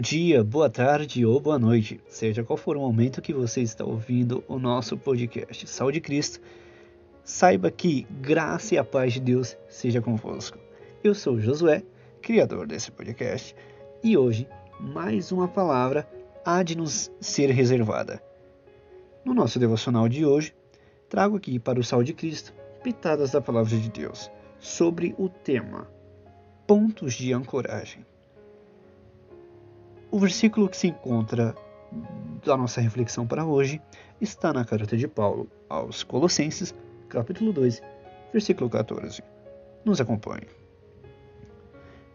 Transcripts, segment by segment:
dia, boa tarde ou boa noite, seja qual for o momento que você está ouvindo o nosso podcast. Saúde Cristo. Saiba que graça e a paz de Deus seja convosco. Eu sou Josué, criador desse podcast, e hoje mais uma palavra há de nos ser reservada. No nosso devocional de hoje, trago aqui para o Sal de Cristo pitadas da palavra de Deus sobre o tema Pontos de Ancoragem. O versículo que se encontra da nossa reflexão para hoje está na carta de Paulo aos Colossenses, capítulo 2, versículo 14. Nos acompanhe.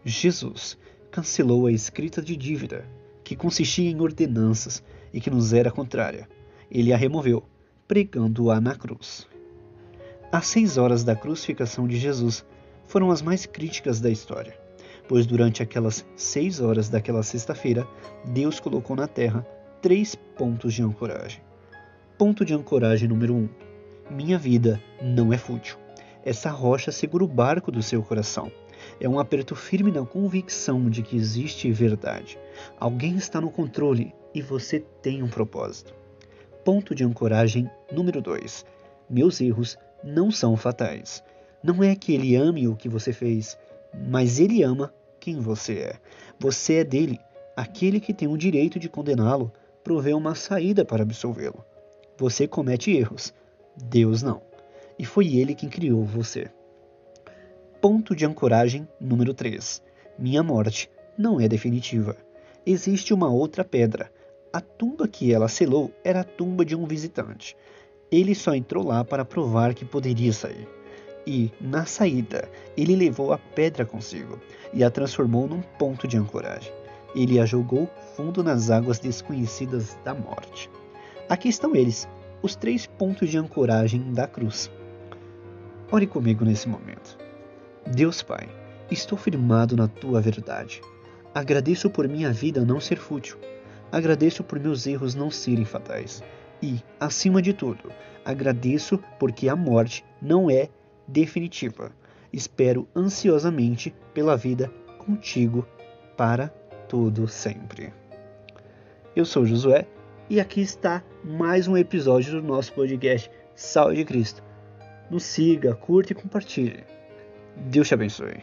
Jesus cancelou a escrita de dívida, que consistia em ordenanças e que nos era contrária. Ele a removeu, pregando-a na cruz. As seis horas da crucificação de Jesus foram as mais críticas da história pois durante aquelas seis horas daquela sexta-feira, Deus colocou na terra três pontos de ancoragem. Ponto de ancoragem número um: Minha vida não é fútil. Essa rocha segura o barco do seu coração. É um aperto firme na convicção de que existe verdade. Alguém está no controle e você tem um propósito. Ponto de ancoragem número 2. Meus erros não são fatais. Não é que ele ame o que você fez, mas ele ama quem você é. Você é dele. Aquele que tem o direito de condená-lo provê uma saída para absolvê-lo. Você comete erros, Deus não. E foi ele quem criou você. Ponto de ancoragem número 3. Minha morte não é definitiva. Existe uma outra pedra. A tumba que ela selou era a tumba de um visitante. Ele só entrou lá para provar que poderia sair e, na saída, ele levou a pedra consigo e a transformou num ponto de ancoragem. Ele a jogou fundo nas águas desconhecidas da morte. Aqui estão eles, os três pontos de ancoragem da cruz. Ore comigo nesse momento. Deus Pai, estou firmado na tua verdade. Agradeço por minha vida não ser fútil. Agradeço por meus erros não serem fatais. E, acima de tudo, agradeço porque a morte não é definitiva. Espero ansiosamente pela vida contigo para todo sempre. Eu sou Josué e aqui está mais um episódio do nosso podcast Sal de Cristo. Nos siga, curte e compartilhe. Deus te abençoe.